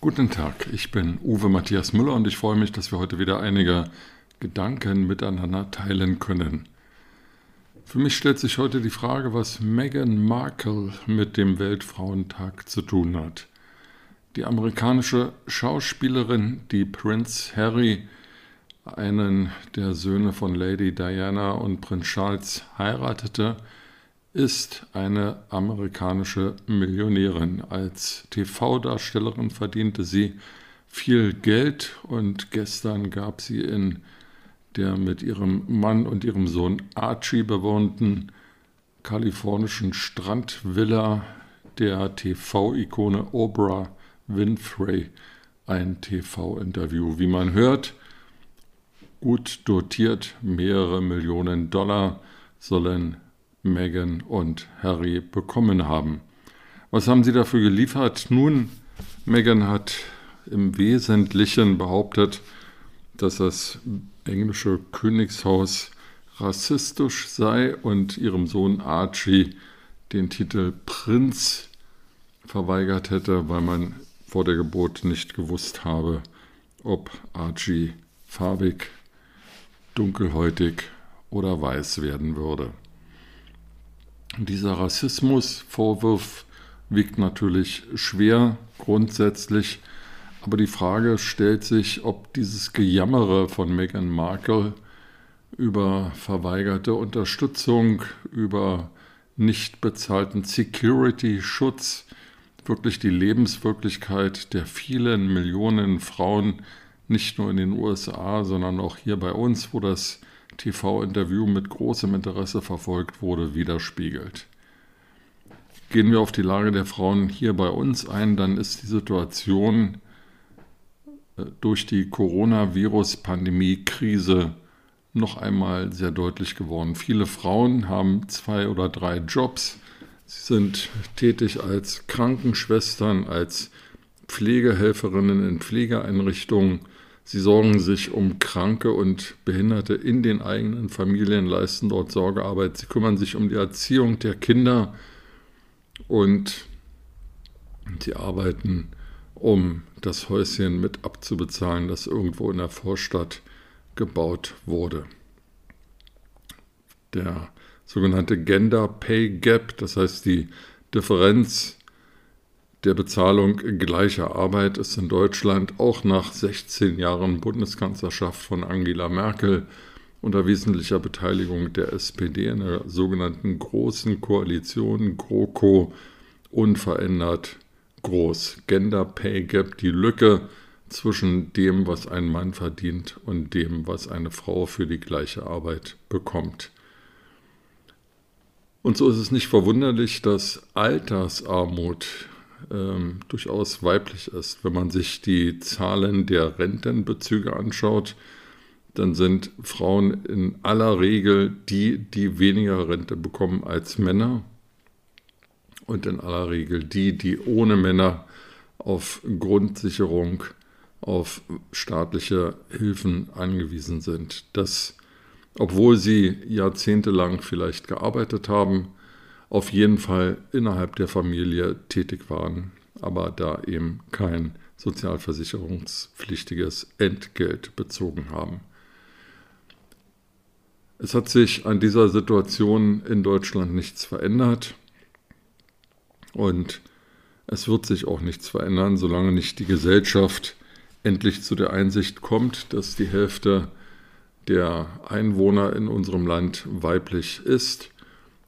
Guten Tag, ich bin Uwe Matthias Müller und ich freue mich, dass wir heute wieder einige Gedanken miteinander teilen können. Für mich stellt sich heute die Frage, was Meghan Markle mit dem Weltfrauentag zu tun hat. Die amerikanische Schauspielerin, die Prince Harry, einen der Söhne von Lady Diana und Prinz Charles heiratete, ist eine amerikanische Millionärin. Als TV-Darstellerin verdiente sie viel Geld und gestern gab sie in der mit ihrem Mann und ihrem Sohn Archie bewohnten kalifornischen Strandvilla der TV-Ikone Oprah Winfrey ein TV-Interview. Wie man hört, gut dotiert, mehrere Millionen Dollar sollen Meghan und Harry bekommen haben. Was haben sie dafür geliefert? Nun, Meghan hat im Wesentlichen behauptet, dass das englische Königshaus rassistisch sei und ihrem Sohn Archie den Titel Prinz verweigert hätte, weil man vor der Geburt nicht gewusst habe, ob Archie farbig, dunkelhäutig oder weiß werden würde. Dieser Rassismusvorwurf wiegt natürlich schwer grundsätzlich, aber die Frage stellt sich, ob dieses Gejammere von Meghan Markle über verweigerte Unterstützung, über nicht bezahlten Security-Schutz wirklich die Lebenswirklichkeit der vielen Millionen Frauen nicht nur in den USA, sondern auch hier bei uns, wo das TV-Interview mit großem Interesse verfolgt wurde, widerspiegelt. Gehen wir auf die Lage der Frauen hier bei uns ein, dann ist die Situation äh, durch die Coronavirus-Pandemie-Krise noch einmal sehr deutlich geworden. Viele Frauen haben zwei oder drei Jobs. Sie sind tätig als Krankenschwestern, als Pflegehelferinnen in Pflegeeinrichtungen Sie sorgen sich um Kranke und Behinderte in den eigenen Familien, leisten dort Sorgearbeit. Sie kümmern sich um die Erziehung der Kinder und sie arbeiten, um das Häuschen mit abzubezahlen, das irgendwo in der Vorstadt gebaut wurde. Der sogenannte Gender Pay Gap, das heißt die Differenz der Bezahlung gleicher Arbeit ist in Deutschland auch nach 16 Jahren Bundeskanzlerschaft von Angela Merkel unter wesentlicher Beteiligung der SPD in der sogenannten Großen Koalition GroKo unverändert groß. Gender Pay Gap, die Lücke zwischen dem, was ein Mann verdient und dem, was eine Frau für die gleiche Arbeit bekommt. Und so ist es nicht verwunderlich, dass Altersarmut ähm, durchaus weiblich ist. Wenn man sich die Zahlen der Rentenbezüge anschaut, dann sind Frauen in aller Regel die, die weniger Rente bekommen als Männer und in aller Regel die, die ohne Männer auf Grundsicherung, auf staatliche Hilfen angewiesen sind. Das, obwohl sie jahrzehntelang vielleicht gearbeitet haben, auf jeden Fall innerhalb der Familie tätig waren, aber da eben kein sozialversicherungspflichtiges Entgelt bezogen haben. Es hat sich an dieser Situation in Deutschland nichts verändert und es wird sich auch nichts verändern, solange nicht die Gesellschaft endlich zu der Einsicht kommt, dass die Hälfte der Einwohner in unserem Land weiblich ist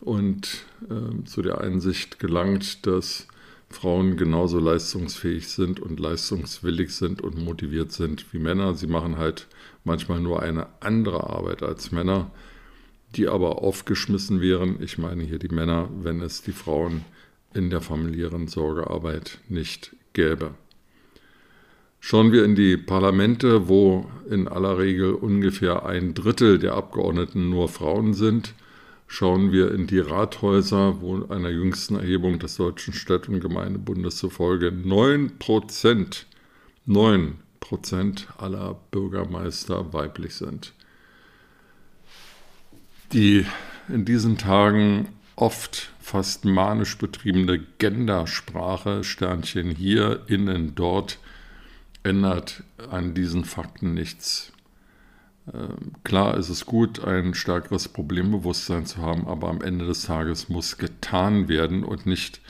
und äh, zu der Einsicht gelangt, dass Frauen genauso leistungsfähig sind und leistungswillig sind und motiviert sind wie Männer. Sie machen halt manchmal nur eine andere Arbeit als Männer, die aber aufgeschmissen wären. Ich meine hier die Männer, wenn es die Frauen in der familiären Sorgearbeit nicht gäbe. Schauen wir in die Parlamente, wo in aller Regel ungefähr ein Drittel der Abgeordneten nur Frauen sind, schauen wir in die Rathäuser, wo einer jüngsten Erhebung des Deutschen Städt- und Gemeindebundes zufolge 9 Prozent, 9 Prozent aller Bürgermeister weiblich sind. Die in diesen Tagen oft fast manisch betriebene Gendersprache, Sternchen hier, innen, dort, ändert an diesen Fakten nichts. Ähm, klar ist es gut, ein stärkeres Problembewusstsein zu haben, aber am Ende des Tages muss getan werden und nicht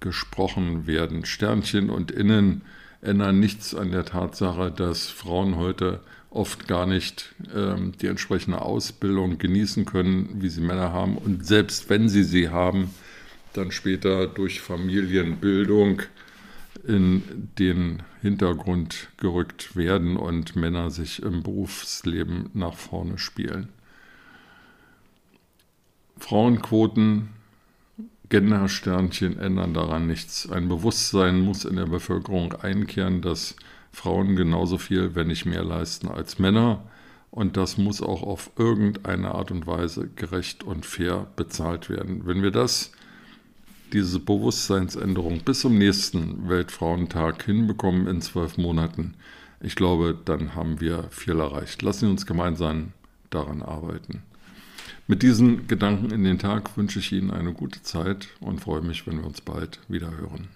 gesprochen werden. Sternchen und Innen ändern nichts an der Tatsache, dass Frauen heute oft gar nicht ähm, die entsprechende Ausbildung genießen können, wie sie Männer haben. Und selbst wenn sie sie haben, dann später durch Familienbildung in den Hintergrund gerückt werden und Männer sich im Berufsleben nach vorne spielen. Frauenquoten, Gendersternchen ändern daran nichts. Ein Bewusstsein muss in der Bevölkerung einkehren, dass Frauen genauso viel, wenn nicht mehr leisten als Männer. Und das muss auch auf irgendeine Art und Weise gerecht und fair bezahlt werden. Wenn wir das diese Bewusstseinsänderung bis zum nächsten Weltfrauentag hinbekommen in zwölf Monaten, ich glaube, dann haben wir viel erreicht. Lassen Sie uns gemeinsam daran arbeiten. Mit diesen Gedanken in den Tag wünsche ich Ihnen eine gute Zeit und freue mich, wenn wir uns bald wieder hören.